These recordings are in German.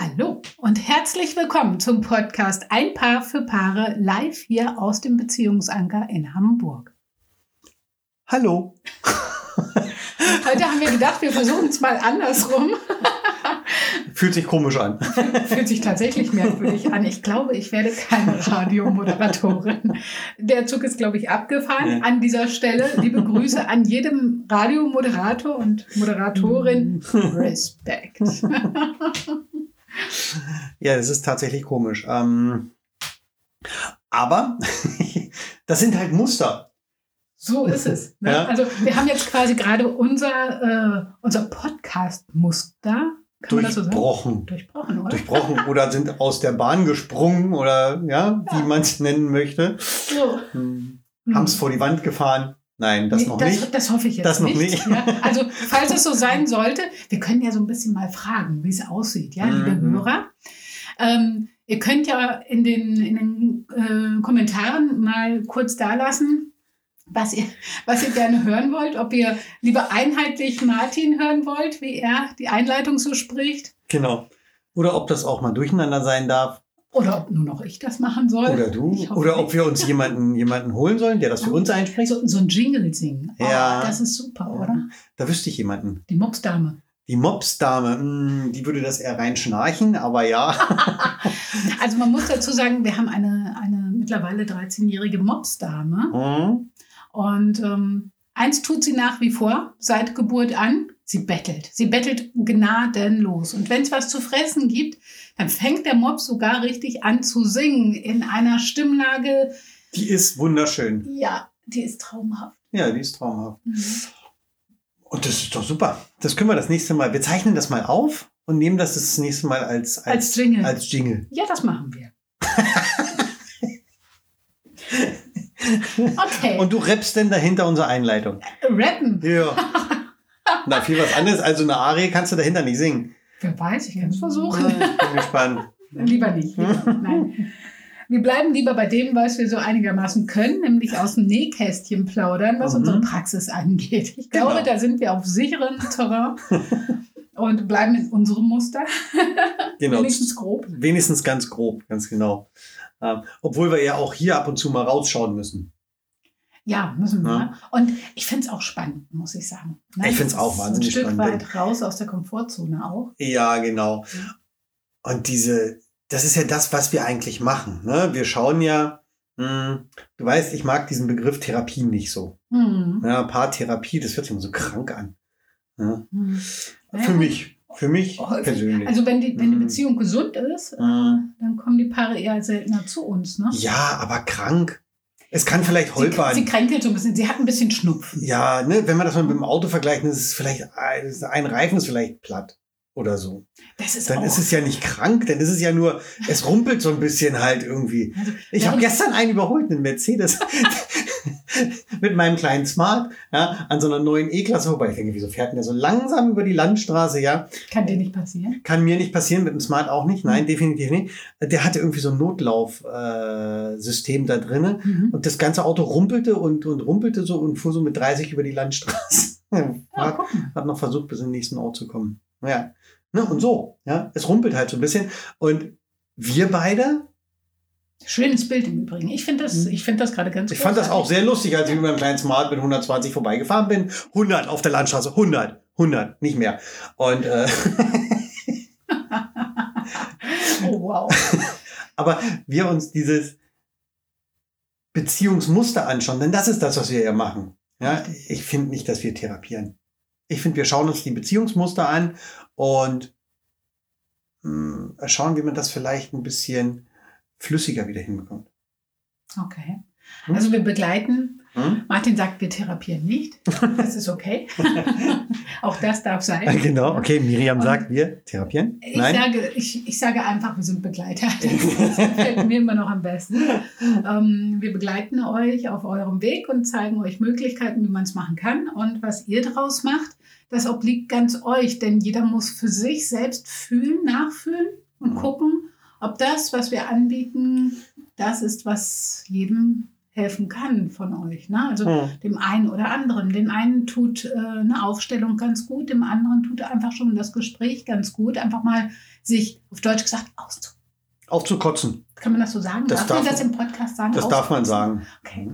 Hallo und herzlich willkommen zum Podcast Ein Paar für Paare live hier aus dem Beziehungsanker in Hamburg. Hallo. Heute haben wir gedacht, wir versuchen es mal andersrum. Fühlt sich komisch an. Fühlt sich tatsächlich merkwürdig an. Ich glaube, ich werde keine Radiomoderatorin. Der Zug ist, glaube ich, abgefahren. Ja. An dieser Stelle liebe Grüße an jedem Radiomoderator und Moderatorin. Respekt. Ja, das ist tatsächlich komisch. Ähm, aber das sind halt Muster. So ist es. Ne? Ja. Also wir haben jetzt quasi gerade unser, äh, unser Podcast-Muster, das so? Durchbrochen. Durchbrochen, oder? Durchbrochen oder sind aus der Bahn gesprungen oder ja, wie Ja. man es nennen möchte. so. Hm. Hm. Haben es vor die Wand gefahren. Nein, das Nee, noch das, nicht. Das hoffe ich jetzt Das noch nicht. Ja? Also, falls es so sein sollte, wir können ja so ein bisschen mal fragen, wie es aussieht, ja, liebe Mhm. Hörer. Ähm, ihr könnt ja in den, in den äh, Kommentaren mal kurz da lassen, was ihr, was ihr gerne hören wollt. Ob ihr lieber einheitlich Martin hören wollt, wie er die Einleitung so spricht, Genau. Oder ob das auch mal durcheinander sein darf. Oder ob nur noch ich das machen soll. Oder du. Oder ob wir uns jemanden, jemanden holen sollen, der das für uns einspricht. so, so ein Jingle singen. Oh, Ja. Das ist super, oder? Da wüsste ich jemanden. Die Mopsdame. Die Mopsdame, mh, die würde das eher reinschnarchen, aber ja. Also man muss dazu sagen, wir haben eine, eine mittlerweile 13-jährige Mopsdame. Hm. Und ähm, eins tut sie nach wie vor, seit Geburt an. Sie bettelt. Sie bettelt gnadenlos. Und wenn es was zu fressen gibt, dann fängt der Mops sogar richtig an zu singen in einer Stimmlage. Die ist wunderschön. Ja, die ist traumhaft. Ja, die ist traumhaft. Mhm. Und das ist doch super. Das können wir das nächste Mal. Wir zeichnen das mal auf und nehmen das das nächste Mal als, als, Als Jingle. als Jingle. Ja, das machen wir. Okay. Und du rappst denn dahinter unsere Einleitung. Rappen. Ja. Na, viel was anderes. Also eine Arie kannst du dahinter nicht singen. Wer weiß, ich kann es versuchen. Bin gespannt. Lieber nicht. Lieber. Nein. Wir bleiben lieber bei dem, was wir so einigermaßen können, nämlich aus dem Nähkästchen plaudern, was Mhm. unsere Praxis angeht. Ich glaube, Genau. da sind wir auf sicheren Terrain und bleiben in unserem Muster. Genau. Wenigstens grob. Wenigstens ganz grob, ganz genau. Ähm, obwohl wir ja auch hier ab und zu mal rausschauen müssen. Ja, müssen wir. Ja. Und ich finde es auch spannend, muss ich sagen. Ne, Ich find's das auch ist wahnsinnig Ein Stück spannend. weit raus aus der Komfortzone auch. Ja, genau. Und diese, das ist ja das, was wir eigentlich machen. Ne? Wir schauen ja, mh, du weißt, ich mag diesen Begriff Therapie nicht so. Hm. Ja, Paartherapie, das hört sich immer so krank an. Ja? Hm. Naja, Für mich, für mich Häufig. persönlich. Also wenn die, wenn die Mhm. Beziehung gesund ist, äh, Mhm. dann kommen die Paare eher seltener zu uns. Ne? ja, aber krank. Es kann vielleicht Sie, holpern. sie kränkelt so ein bisschen. Sie hat ein bisschen Schnupfen. ja, ne, wenn man das mal mit dem Auto vergleicht, ist es vielleicht, ein Reifen ist vielleicht platt oder so. Das ist Dann ist es ja nicht krank, dann ist es ja nur, es rumpelt so ein bisschen halt irgendwie. also, Ich habe gestern einen überholt, einen Mercedes, mit meinem kleinen Smart, ja, an so einer neuen E-Klasse vorbei. Ich denke, wieso fährt denn der so langsam über die Landstraße, ja? Kann dir nicht passieren. Kann mir nicht passieren, mit dem Smart auch nicht, nein, definitiv nicht. Der hatte irgendwie so ein Notlaufsystem äh, da drinnen Mhm. und das ganze Auto rumpelte und, und rumpelte so und fuhr so mit 30 über die Landstraße. Ja, hat, hat noch versucht, bis in den nächsten Ort zu kommen. Ja. Ne, und so, ja. Es rumpelt halt so ein bisschen. Und wir beide, Schönes Bild im Übrigen. Ich finde das, ich finde das gerade ganz Mhm. ich fand das auch großartig. sehr lustig, als ich mit meinem kleinen Smart mit 120 vorbeigefahren bin. 100 auf der Landstraße, 100, 100, nicht mehr. Und, äh, Oh, wow. aber wir uns dieses Beziehungsmuster anschauen, denn das ist das, was wir ja machen. Ja, ich finde nicht, dass wir therapieren. Ich finde, wir schauen uns die Beziehungsmuster an und mh, schauen, wie man das vielleicht ein bisschen flüssiger wieder hinbekommt. Okay. Hm? Also wir begleiten. Hm? Martin sagt, wir therapieren nicht. Das ist okay. auch das darf sein. Genau, okay. Miriam Und- sagt, wir therapieren. Ich Nein. sage, ich, ich sage einfach, wir sind Begleiter. Das gefällt mir immer noch am besten. Ähm, wir begleiten euch auf eurem Weg und zeigen euch Möglichkeiten, wie man es machen kann. Und was ihr daraus macht, das obliegt ganz euch. Denn jeder muss für sich selbst fühlen, nachfühlen und Mhm. gucken, ob das, was wir anbieten, das ist, was jedem helfen kann von euch. Ne? Also Hm. dem einen oder anderen. Den einen tut äh, eine Aufstellung ganz gut, dem anderen tut einfach schon das Gespräch ganz gut. Einfach mal sich, auf Deutsch gesagt, auszu. Aufzukotzen. Kann man das so sagen? Das darf, man darf- das im Podcast sagen? Das darf man sagen. Okay.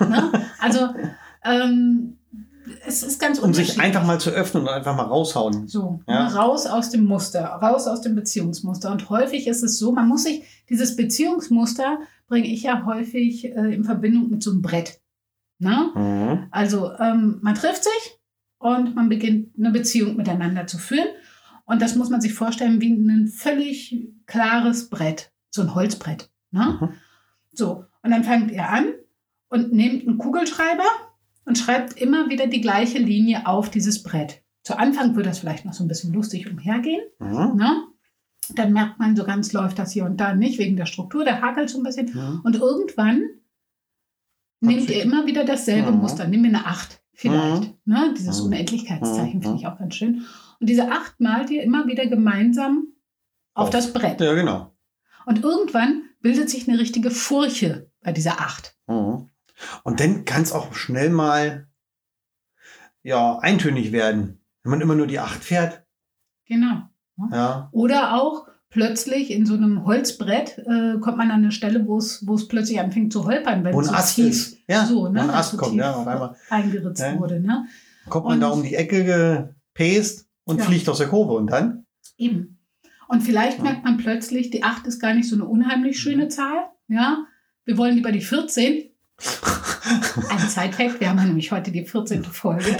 Ne? Also, ähm, es ist ganz Um sich einfach mal zu öffnen und einfach mal raushauen. So, Ja. raus aus dem Muster, raus aus dem Beziehungsmuster. Und häufig ist es so, man muss sich, dieses Beziehungsmuster bringe ich ja häufig äh, in Verbindung mit so einem Brett. Ne? Mhm. Also ähm, man trifft sich und man beginnt eine Beziehung miteinander zu führen. Und das muss man sich vorstellen wie ein völlig klares Brett, so ein Holzbrett. Ne? Mhm. So, und dann fangt ihr an und nehmt einen Kugelschreiber und schreibt immer wieder die gleiche Linie auf dieses Brett. Zu Anfang wird das vielleicht noch so ein bisschen lustig umhergehen. Mhm. Ne? Dann merkt man, so ganz läuft das hier und da nicht, wegen der Struktur, der hakelt so ein bisschen. Mhm. Und irgendwann nehmt ihr immer wieder dasselbe Mhm. Muster. Nehmt ihr eine Acht vielleicht. Ne? Dieses Mhm. Unendlichkeitszeichen Mhm. finde ich auch ganz schön. Und diese Acht malt ihr immer wieder gemeinsam auf Auf. das Brett. Ja, genau. Und irgendwann bildet sich eine richtige Furche bei dieser Acht. Mhm. Und dann kann es auch schnell mal ja, eintönig werden. Wenn man immer nur die acht fährt. Genau. Ja. Oder auch plötzlich in so einem Holzbrett äh, kommt man an eine Stelle, wo es plötzlich anfängt zu holpern, wenn es so Ast ist. Ja, so, ne, ein Ast kommt, ja, auf einmal eingeritzt Ja. wurde. Ne? kommt man da Und- um die Ecke gepest und Ja. fliegt aus der Kurve. Und dann? Eben. Und vielleicht Ja. merkt man plötzlich, die 8 ist gar nicht so eine unheimlich schöne Zahl. Ja, wir wollen lieber die 14. Ein Zeitfact, wir haben ja nämlich heute die 14. Folge.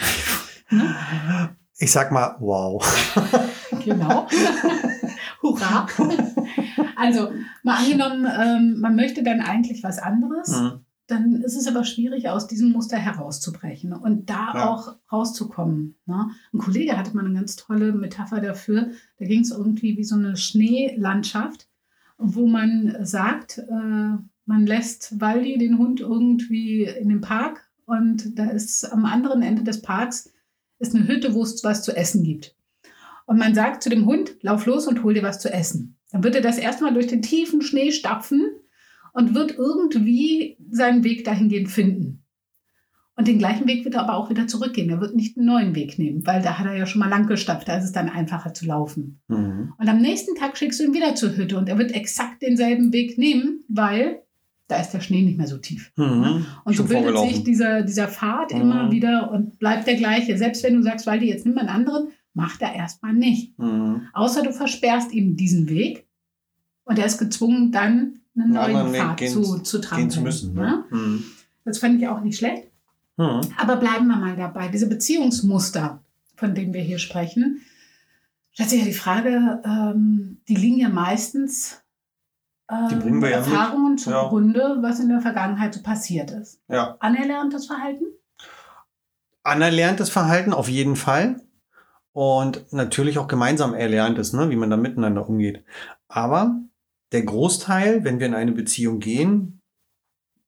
ne? Ich sag mal, wow. Genau. Hurra. Also, mal angenommen, ähm, man möchte dann eigentlich was anderes, Mhm. dann ist es aber schwierig, aus diesem Muster herauszubrechen und da Ja. auch rauszukommen. Ne? Ein Kollege hatte mal eine ganz tolle Metapher dafür. Da ging es irgendwie wie so eine Schneelandschaft, wo man sagt, äh, man lässt Waldi, den Hund, irgendwie in den Park und da ist am anderen Ende des Parks ist eine Hütte, wo es was zu essen gibt. Und man sagt zu dem Hund, lauf los und hol dir was zu essen. Dann wird er das erstmal durch den tiefen Schnee stapfen und wird irgendwie seinen Weg dahingehend finden. Und den gleichen Weg wird er aber auch wieder zurückgehen. Er wird nicht einen neuen Weg nehmen, weil da hat er ja schon mal lang gestapft. Da ist es dann einfacher zu laufen. Mhm. Und am nächsten Tag schickst du ihn wieder zur Hütte und er wird exakt denselben Weg nehmen, weil da ist der Schnee nicht mehr so tief. Mhm. Und Schon so bildet sich dieser, dieser Pfad Mhm. immer wieder und bleibt der gleiche. Selbst wenn du sagst, Waldi, jetzt nimm mal einen anderen, macht er erstmal nicht. Mhm. Außer du versperrst ihm diesen Weg und er ist gezwungen, dann einen Einen neuen Pfad gehen zu, zu- trampeln. Gehen zu müssen. Ne? Ne? Mhm. Das fand ich auch nicht schlecht. Mhm. Aber bleiben wir mal dabei. Diese Beziehungsmuster, von denen wir hier sprechen, stellt sich ja die Frage, ähm, die liegen ja meistens Die bringen wir ja mit. Erfahrungen Ja. zugrunde, was in der Vergangenheit so passiert ist. Ja. Anerlerntes Verhalten? Anerlerntes Verhalten auf jeden Fall. Und natürlich auch gemeinsam erlerntes, ne? wie man da miteinander umgeht. Aber der Großteil, wenn wir in eine Beziehung gehen,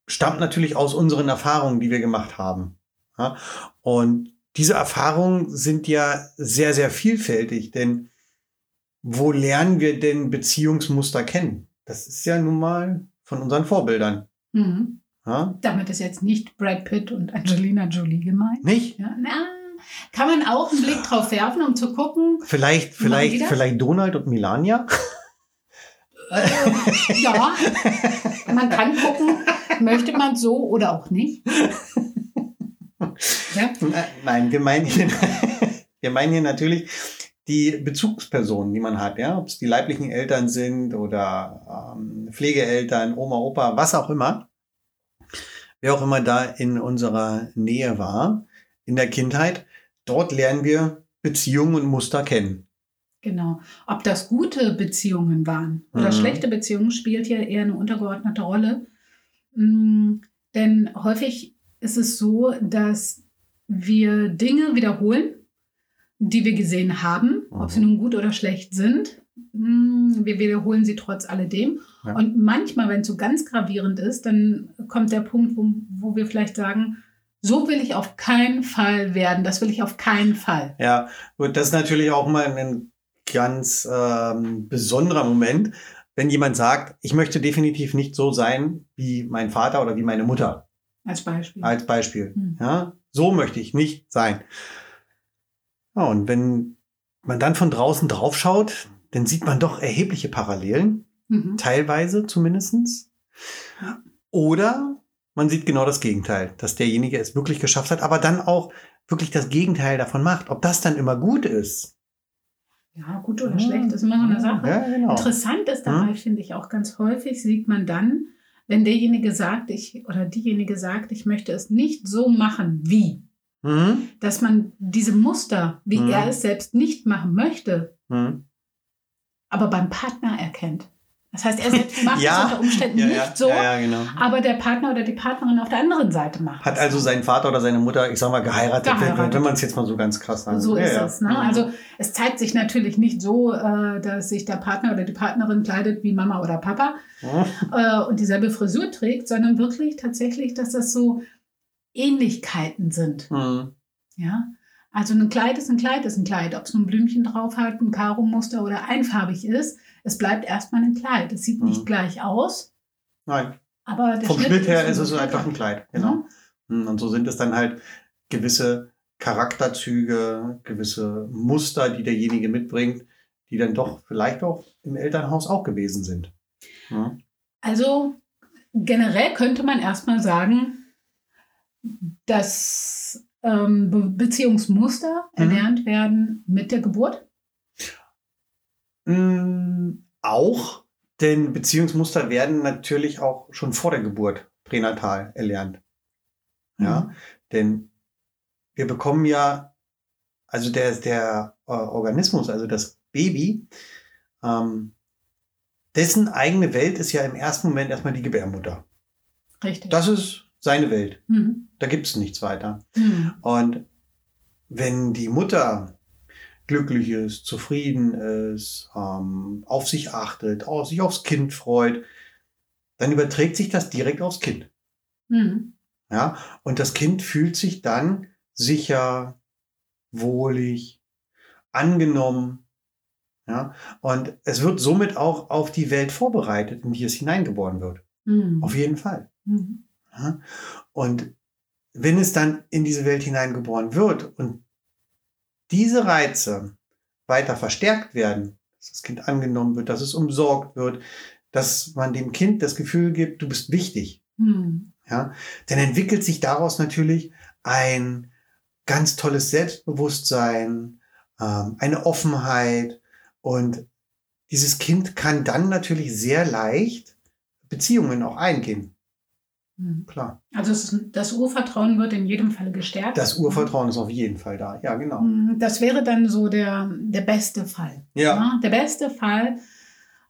stammt natürlich aus unseren Erfahrungen, die wir gemacht haben. Ja? Und diese Erfahrungen sind ja sehr, sehr vielfältig, denn wo lernen wir denn Beziehungsmuster kennen? Das ist ja nun mal von unseren Vorbildern. Mhm. Ja? Damit ist jetzt nicht Brad Pitt und Angelina Jolie gemeint. Nicht? Ja, na, kann man auch einen Blick drauf werfen, um zu gucken, Vielleicht, vielleicht, vielleicht Donald und Melania? äh, ja, man kann gucken, möchte man so oder auch nicht. Ja, Äh, Nein, wir meinen hier, wir meinen hier natürlich die Bezugspersonen, die man hat, ja, ob es die leiblichen Eltern sind oder ähm, Pflegeeltern, Oma, Opa, was auch immer. Wer auch immer da in unserer Nähe war, in der Kindheit, dort lernen wir Beziehungen und Muster kennen. genau. Ob das gute Beziehungen waren oder Mhm. schlechte Beziehungen, spielt hier eher eine untergeordnete Rolle. Mm, Denn häufig ist es so, dass wir Dinge wiederholen, die wir gesehen haben, ob sie Mhm. nun gut oder schlecht sind. Mm, Wir wiederholen sie trotz alledem. Ja. Und manchmal, wenn es so ganz gravierend ist, dann kommt der Punkt, wo, wo wir vielleicht sagen, so will ich auf keinen Fall werden. Das will ich auf keinen Fall. Ja, gut, das ist natürlich auch mal ein ganz ähm, besonderer Moment, wenn jemand sagt, ich möchte definitiv nicht so sein wie mein Vater oder wie meine Mutter. Als Beispiel. Als Beispiel. Hm. Ja, so möchte ich nicht sein. Ja, und wenn man dann von draußen drauf schaut, dann sieht man doch erhebliche Parallelen, Mhm. teilweise zumindestens. Oder man sieht genau das Gegenteil, dass derjenige es wirklich geschafft hat, aber dann auch wirklich das Gegenteil davon macht. Ob das dann immer gut ist. Ja, gut oder schlecht ist immer so eine Sache. Ja, genau. Interessant ist dabei, Hm? finde ich auch ganz häufig, sieht man dann, wenn derjenige sagt, ich oder diejenige sagt, ich möchte es nicht so machen wie, Mhm. dass man diese Muster, wie Hm. er es selbst nicht machen möchte, Mhm. aber beim Partner erkennt. Das heißt, er selbst macht Ja. es unter Umständen Ja, nicht ja, so, genau. aber der Partner oder die Partnerin auf der anderen Seite macht Hat also seinen Vater oder seine Mutter, ich sag mal, geheiratet, Geheiratet. wenn, man es jetzt mal so ganz krass sagt. So ist es. Ne? Mhm. Also es zeigt sich natürlich nicht so, äh, dass sich der Partner oder die Partnerin kleidet wie Mama oder Papa Mhm. äh, und dieselbe Frisur trägt, sondern wirklich tatsächlich, dass das so Ähnlichkeiten sind. Mhm. Ja? Also ein Kleid ist ein Kleid, ist ein Kleid. Ob es nun ein Blümchen drauf hat, ein Karo-Muster oder einfarbig ist, es bleibt erstmal ein Kleid. Es sieht nicht Mhm. gleich aus, Nein, aber vom Schnitt her ist es einfach ein Kleid. Genau. Mhm. Und so sind es dann halt gewisse Charakterzüge, gewisse Muster, die derjenige mitbringt, die dann doch vielleicht auch im Elternhaus auch gewesen sind. Ja. Also generell könnte man erstmal sagen, dass ähm, Be Beziehungsmuster Mhm. erlernt werden mit der Geburt. Mm, Auch, denn Beziehungsmuster werden natürlich auch schon vor der Geburt pränatal erlernt. Ja, Mhm. denn wir bekommen ja, also der, der äh, Organismus, also das Baby, ähm, dessen eigene Welt ist ja im ersten Moment erstmal die Gebärmutter. Richtig. Das ist seine Welt. Mhm. Da gibt es nichts weiter. Mhm. Und wenn die Mutter glücklich ist, zufrieden ist, ähm, auf sich achtet, auf, sich aufs Kind freut, dann überträgt sich das direkt aufs Kind. Mhm. Ja, und das Kind fühlt sich dann sicher, wohlig, angenommen. Ja, und es wird somit auch auf die Welt vorbereitet, in die es hineingeboren wird. Mhm. Auf jeden Fall. Mhm. Und wenn es dann in diese Welt hineingeboren wird und diese Reize weiter verstärkt werden, dass das Kind angenommen wird, dass es umsorgt wird, dass man dem Kind das Gefühl gibt, du bist wichtig, Mhm. ja, dann entwickelt sich daraus natürlich ein ganz tolles Selbstbewusstsein, ähm, eine Offenheit und dieses Kind kann dann natürlich sehr leicht Beziehungen auch eingehen. Mhm. Klar. Also ist, das Urvertrauen wird in jedem Fall gestärkt. Das Urvertrauen ist auf jeden Fall da. Ja, genau. Mhm. Das wäre dann so der, der beste Fall. Ja. Ja, der beste Fall,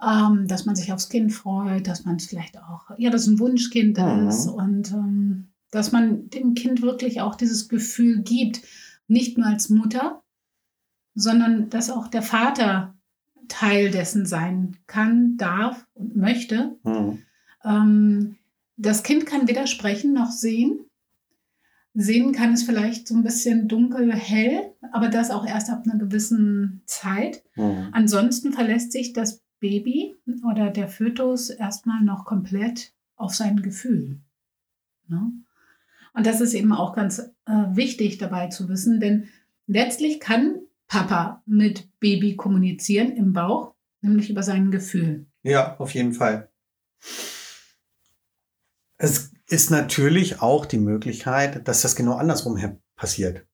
ähm, dass man sich aufs Kind freut, dass man es vielleicht auch, ja, dass ein Wunschkind Mhm. ist und ähm, dass man dem Kind wirklich auch dieses Gefühl gibt, nicht nur als Mutter, sondern dass auch der Vater Teil dessen sein kann, darf und möchte. Mhm. Ähm, das Kind kann weder sprechen noch sehen. Sehen kann es vielleicht so ein bisschen dunkel, hell, aber das auch erst ab einer gewissen Zeit. Mhm. Ansonsten verlässt sich das Baby oder der Fötus erstmal noch komplett auf sein Gefühl. Ne? Und das ist eben auch ganz äh, wichtig dabei zu wissen, denn letztlich kann Papa mit Baby kommunizieren im Bauch, nämlich über sein Gefühl. Ja, auf jeden Fall. Es ist natürlich auch die Möglichkeit, dass das genau andersrum her passiert.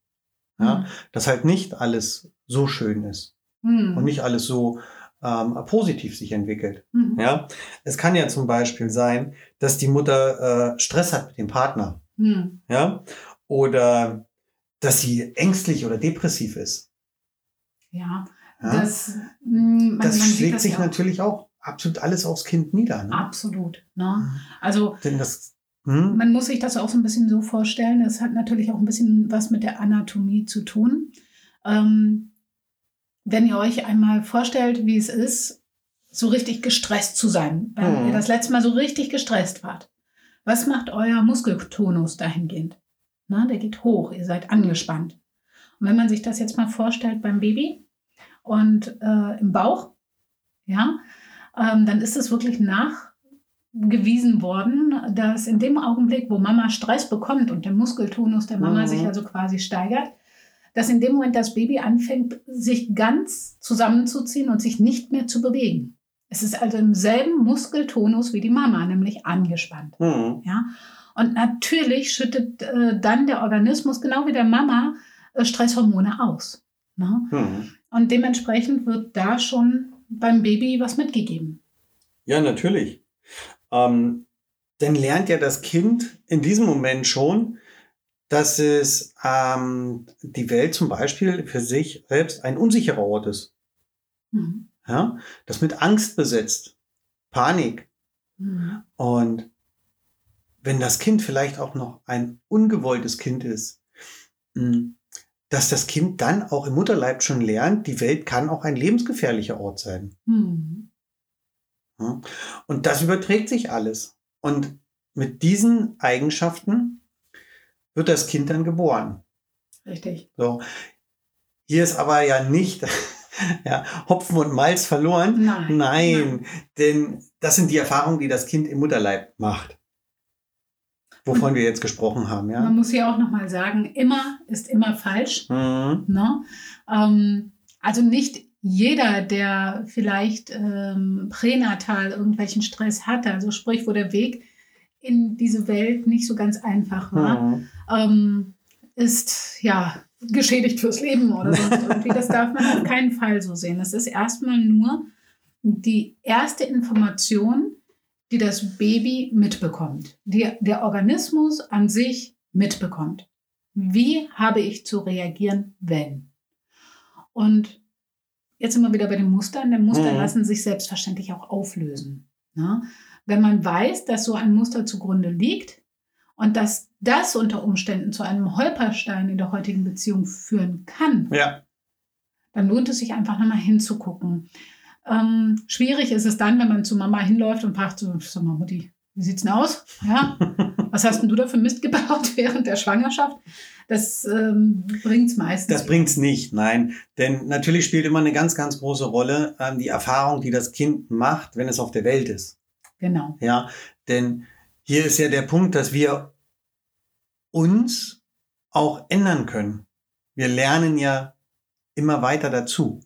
Ja, dass halt nicht alles so schön ist Hm. und nicht alles so ähm, positiv sich entwickelt. Mhm. Ja, es kann ja zum Beispiel sein, dass die Mutter äh, Stress hat mit dem Partner. Hm. Ja, oder dass sie ängstlich oder depressiv ist. Ja, Ja? das, mh, man, das man schlägt das sich ja natürlich auch absolut alles aufs Kind nieder. Ne? Absolut. Ne? Also Denn das, hm? man muss sich das auch so ein bisschen so vorstellen. Das hat natürlich auch ein bisschen was mit der Anatomie zu tun. Ähm, wenn ihr euch einmal vorstellt, wie es ist, so richtig gestresst zu sein, wenn Mhm. ihr das letzte Mal so richtig gestresst wart, was macht euer Muskeltonus dahingehend? Na, der geht hoch, ihr seid angespannt. Und wenn man sich das jetzt mal vorstellt beim Baby und äh, im Bauch, ja, ähm, dann ist es wirklich nachgewiesen worden, dass in dem Augenblick, wo Mama Stress bekommt und der Muskeltonus der Mama Mhm. sich also quasi steigert, dass in dem Moment das Baby anfängt, sich ganz zusammenzuziehen und sich nicht mehr zu bewegen. Es ist also im selben Muskeltonus wie die Mama, nämlich angespannt. Mhm. Ja? Und natürlich schüttet äh, dann der Organismus, genau wie der Mama, äh, Stresshormone aus. Ne? Mhm. Und dementsprechend wird da schon beim Baby was mitgegeben. Ja, natürlich. Ähm, denn lernt ja das Kind in diesem Moment schon, dass es ähm, die Welt zum Beispiel für sich selbst ein unsicherer Ort ist. Mhm. Ja? Das mit Angst besetzt, Panik. Mhm. Und wenn das Kind vielleicht auch noch ein ungewolltes Kind ist, mh, dass das Kind dann auch im Mutterleib schon lernt, die Welt kann auch ein lebensgefährlicher Ort sein. Mhm. Und das überträgt sich alles. Und mit diesen Eigenschaften wird das Kind dann geboren. Richtig. So. Hier ist aber ja nicht ja, Hopfen und Malz verloren. Nein. Nein, denn das sind die Erfahrungen, die das Kind im Mutterleib macht. Wovon wir jetzt gesprochen haben, ja. Man muss hier auch nochmal sagen, immer ist immer falsch. Mhm. Ne? Ähm, also nicht jeder, der vielleicht ähm, pränatal irgendwelchen Stress hatte, also sprich, wo der Weg in diese Welt nicht so ganz einfach war, Mhm. ähm, ist ja geschädigt fürs Leben oder sonst irgendwie. Das darf man auf keinen Fall so sehen. Das ist erstmal nur die erste Information, die das Baby mitbekommt, die der Organismus an sich mitbekommt. Wie habe ich zu reagieren, wenn? Und jetzt sind wir wieder bei den Mustern. Denn Muster Mhm. lassen sich selbstverständlich auch auflösen. Ne? Wenn man weiß, dass so ein Muster zugrunde liegt und dass das unter Umständen zu einem Holperstein in der heutigen Beziehung führen kann, Ja. dann lohnt es sich einfach nochmal hinzugucken. Ähm, schwierig ist es dann, wenn man zu Mama hinläuft und fragt, so, sag mal, Mutti, wie sieht's denn aus? Ja, was hast denn du da für Mist gebaut während der Schwangerschaft? Das ähm, bringt's meistens. Das bringt's nicht, nein. Denn natürlich spielt immer eine ganz, ganz große Rolle ähm, die Erfahrung, die das Kind macht, wenn es auf der Welt ist. Genau. Ja, denn hier ist ja der Punkt, dass wir uns auch ändern können. Wir lernen ja immer weiter dazu.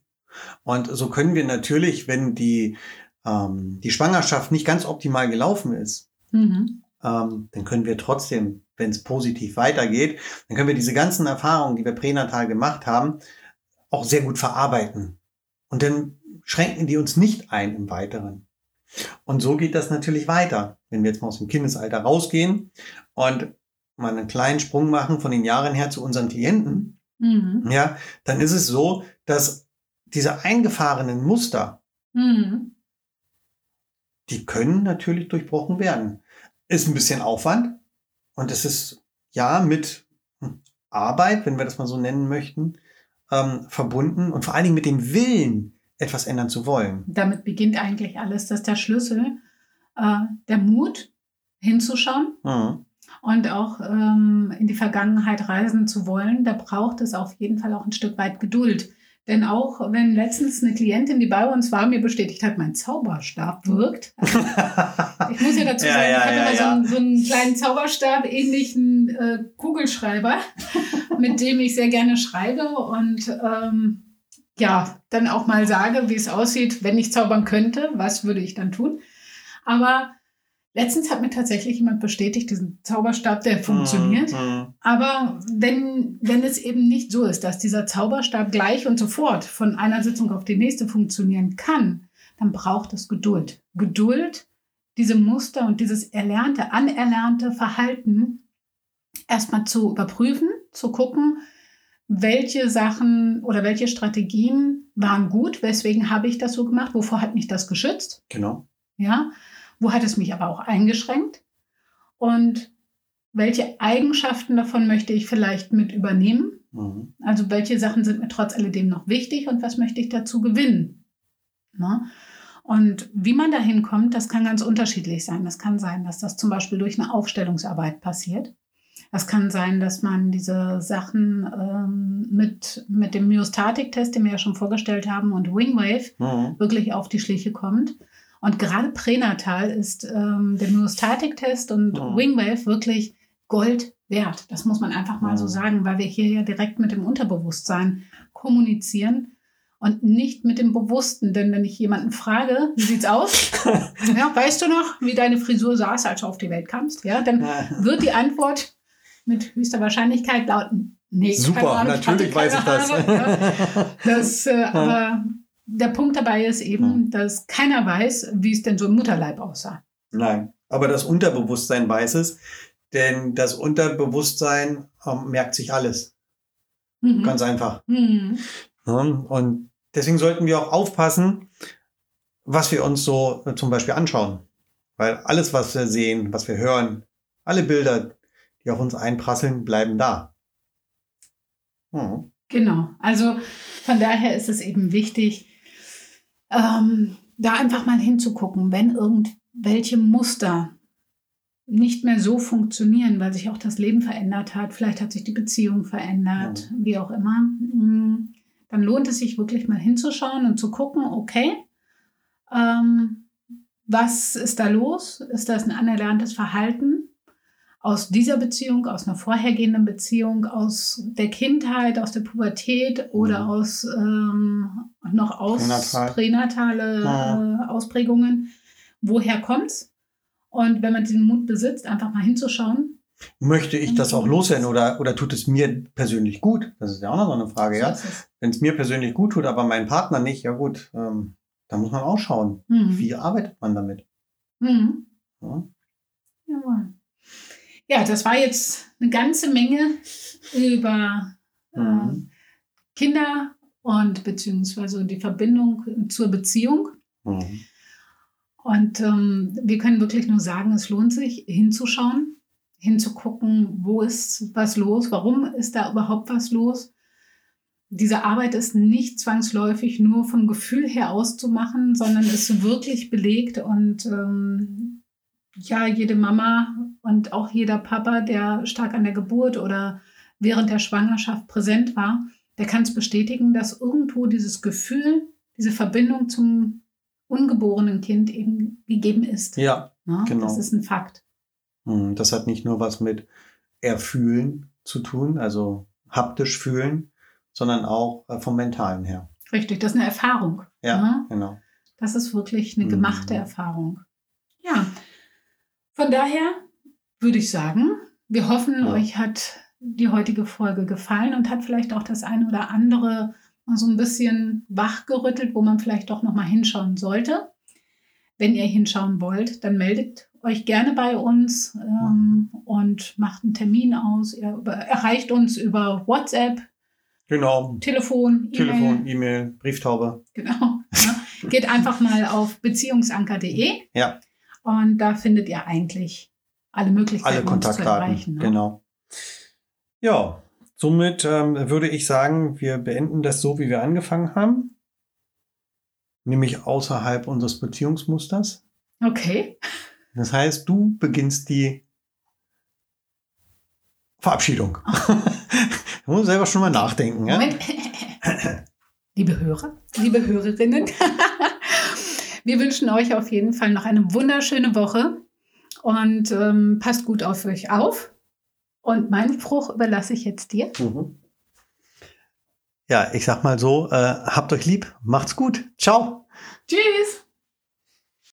Und so können wir natürlich, wenn die, ähm, die Schwangerschaft nicht ganz optimal gelaufen ist, Mhm. ähm, dann können wir trotzdem, wenn es positiv weitergeht, dann können wir diese ganzen Erfahrungen, die wir pränatal gemacht haben, auch sehr gut verarbeiten. Und dann schränken die uns nicht ein im Weiteren. Und so geht das natürlich weiter. Wenn wir jetzt mal aus dem Kindesalter rausgehen und mal einen kleinen Sprung machen von den Jahren her zu unseren Klienten, Mhm. ja, dann ist es so, dass diese eingefahrenen Muster, Mhm. die können natürlich durchbrochen werden. Ist ein bisschen Aufwand und es ist ja mit hm, Arbeit, wenn wir das mal so nennen möchten, ähm, verbunden und vor allen Dingen mit dem Willen, etwas ändern zu wollen. Damit beginnt eigentlich alles. Das ist der Schlüssel. Äh, der Mut, hinzuschauen Mhm. und auch ähm, in die Vergangenheit reisen zu wollen. Da braucht es auf jeden Fall auch ein Stück weit Geduld. Denn auch wenn letztens eine Klientin, die bei uns war, mir bestätigt hat, mein Zauberstab wirkt. Ich muss ja dazu sagen, ja, ich habe ja, immer so, einen, so einen kleinen Zauberstab, ähnlichen äh, Kugelschreiber, mit dem ich sehr gerne schreibe und ähm, ja, dann auch mal sage, wie es aussieht, wenn ich zaubern könnte, was würde ich dann tun. Aber letztens hat mir tatsächlich jemand bestätigt, diesen Zauberstab, der funktioniert. Mhm. Aber wenn, wenn es eben nicht so ist, dass dieser Zauberstab gleich und sofort von einer Sitzung auf die nächste funktionieren kann, dann braucht es Geduld. Geduld, diese Muster und dieses erlernte, anerlernte Verhalten erstmal zu überprüfen, zu gucken, welche Sachen oder welche Strategien waren gut, weswegen habe ich das so gemacht, wovor hat mich das geschützt, Genau. ja, wo hat es mich aber auch eingeschränkt und welche Eigenschaften davon möchte ich vielleicht mit übernehmen? Mhm. Also welche Sachen sind mir trotz alledem noch wichtig und was möchte ich dazu gewinnen? Ne? Und wie man dahin kommt, das kann ganz unterschiedlich sein. Das kann sein, dass das zum Beispiel durch eine Aufstellungsarbeit passiert. Das kann sein, dass man diese Sachen ähm, mit, mit dem Myostatik-Test, den wir ja schon vorgestellt haben, und Wingwave Mhm. wirklich auf die Schliche kommt. Und gerade pränatal ist ähm, der Myostatik-Test und Mhm. Wingwave wirklich Gold wert. Das muss man einfach mal so Mhm. sagen, weil wir hier ja direkt mit dem Unterbewusstsein kommunizieren und nicht mit dem Bewussten. Denn wenn ich jemanden frage, wie sieht's aus? ja, weißt du noch, wie deine Frisur saß, als du auf die Welt kamst? Ja, dann wird die Antwort mit höchster Wahrscheinlichkeit lauten, nee, Super, Ahnung, natürlich hatte weiß ich das. Ahnung, ja. Das, äh, aber der Punkt dabei ist eben, dass keiner weiß, wie es denn so im Mutterleib aussah. Nein, aber das Unterbewusstsein weiß es, denn das Unterbewusstsein ähm, merkt sich alles. Mhm. Ganz einfach. Mhm. Ja, und deswegen sollten wir auch aufpassen, was wir uns so äh, zum Beispiel anschauen. Weil alles, was wir sehen, was wir hören, alle Bilder, die auf uns einprasseln, bleiben da. Mhm. Genau. Also von daher ist es eben wichtig, ähm, da einfach mal hinzugucken, wenn irgendwelche Muster nicht mehr so funktionieren, weil sich auch das Leben verändert hat, vielleicht hat sich die Beziehung verändert, wie auch immer, mm, dann lohnt es sich wirklich mal hinzuschauen und zu gucken, okay, ähm, was ist da los? Ist das ein anerlerntes Verhalten aus dieser Beziehung, aus einer vorhergehenden Beziehung, aus der Kindheit, aus der Pubertät oder Mhm. aus ähm, noch aus Pränatal. pränatale Ja. äh, Ausprägungen? Woher kommt's? Und wenn man diesen Mut besitzt, einfach mal hinzuschauen. Möchte ich das auch loswerden oder, oder tut es mir persönlich gut? Das ist ja auch noch so eine Frage, ja. So es. Wenn es mir persönlich gut tut, aber mein Partner nicht, ja gut, ähm, da muss man auch schauen, Mhm. wie arbeitet man damit. Mhm. Ja? Jawohl. Ja, das war jetzt eine ganze Menge über äh, Mhm. Kinder und beziehungsweise die Verbindung zur Beziehung. Mhm. Und ähm, wir können wirklich nur sagen, es lohnt sich hinzuschauen, hinzugucken, wo ist was los, warum ist da überhaupt was los. Diese Arbeit ist nicht zwangsläufig nur vom Gefühl her auszumachen, sondern ist wirklich belegt und ähm, ja, jede Mama und auch jeder Papa, der stark an der Geburt oder während der Schwangerschaft präsent war, der kann es bestätigen, dass irgendwo dieses Gefühl, diese Verbindung zum ungeborenen Kind eben gegeben ist. Ja, Ne? genau. Das ist ein Fakt. Mhm. das hat nicht nur was mit Erfühlen zu tun, also haptisch fühlen, sondern auch äh, vom Mentalen her. Richtig, das ist eine Erfahrung. Ja, Ne? genau. Das ist wirklich eine gemachte Mhm. Erfahrung. Ja, von daher würde ich sagen, wir hoffen, Ja. euch hat die heutige Folge gefallen und hat vielleicht auch das eine oder andere mal so ein bisschen wachgerüttelt, wo man vielleicht doch noch mal hinschauen sollte. Wenn ihr hinschauen wollt, dann meldet euch gerne bei uns ähm, und macht einen Termin aus. Ihr über, erreicht uns über WhatsApp, Genau. Telefon, E-Mail. Telefon, E-Mail, Brieftaube. Genau. Ja. Geht einfach mal auf beziehungsanker.de Ja. und da findet ihr eigentlich alle Möglichkeiten, Alle uns zu Kontaktdaten. erreichen. Ne? Genau. Ja, somit ähm, würde ich sagen, wir beenden das so, wie wir angefangen haben. Nämlich außerhalb unseres Beziehungsmusters. Okay. Das heißt, du beginnst die Verabschiedung. da muss man selber schon mal nachdenken. Ja? Liebe Hörer, liebe Hörerinnen, wir wünschen euch auf jeden Fall noch eine wunderschöne Woche und ähm, passt gut auf euch auf. Und meinen Spruch überlasse ich jetzt dir. Mhm. Ja, ich sag mal so, äh, habt euch lieb, macht's gut. Ciao. Tschüss!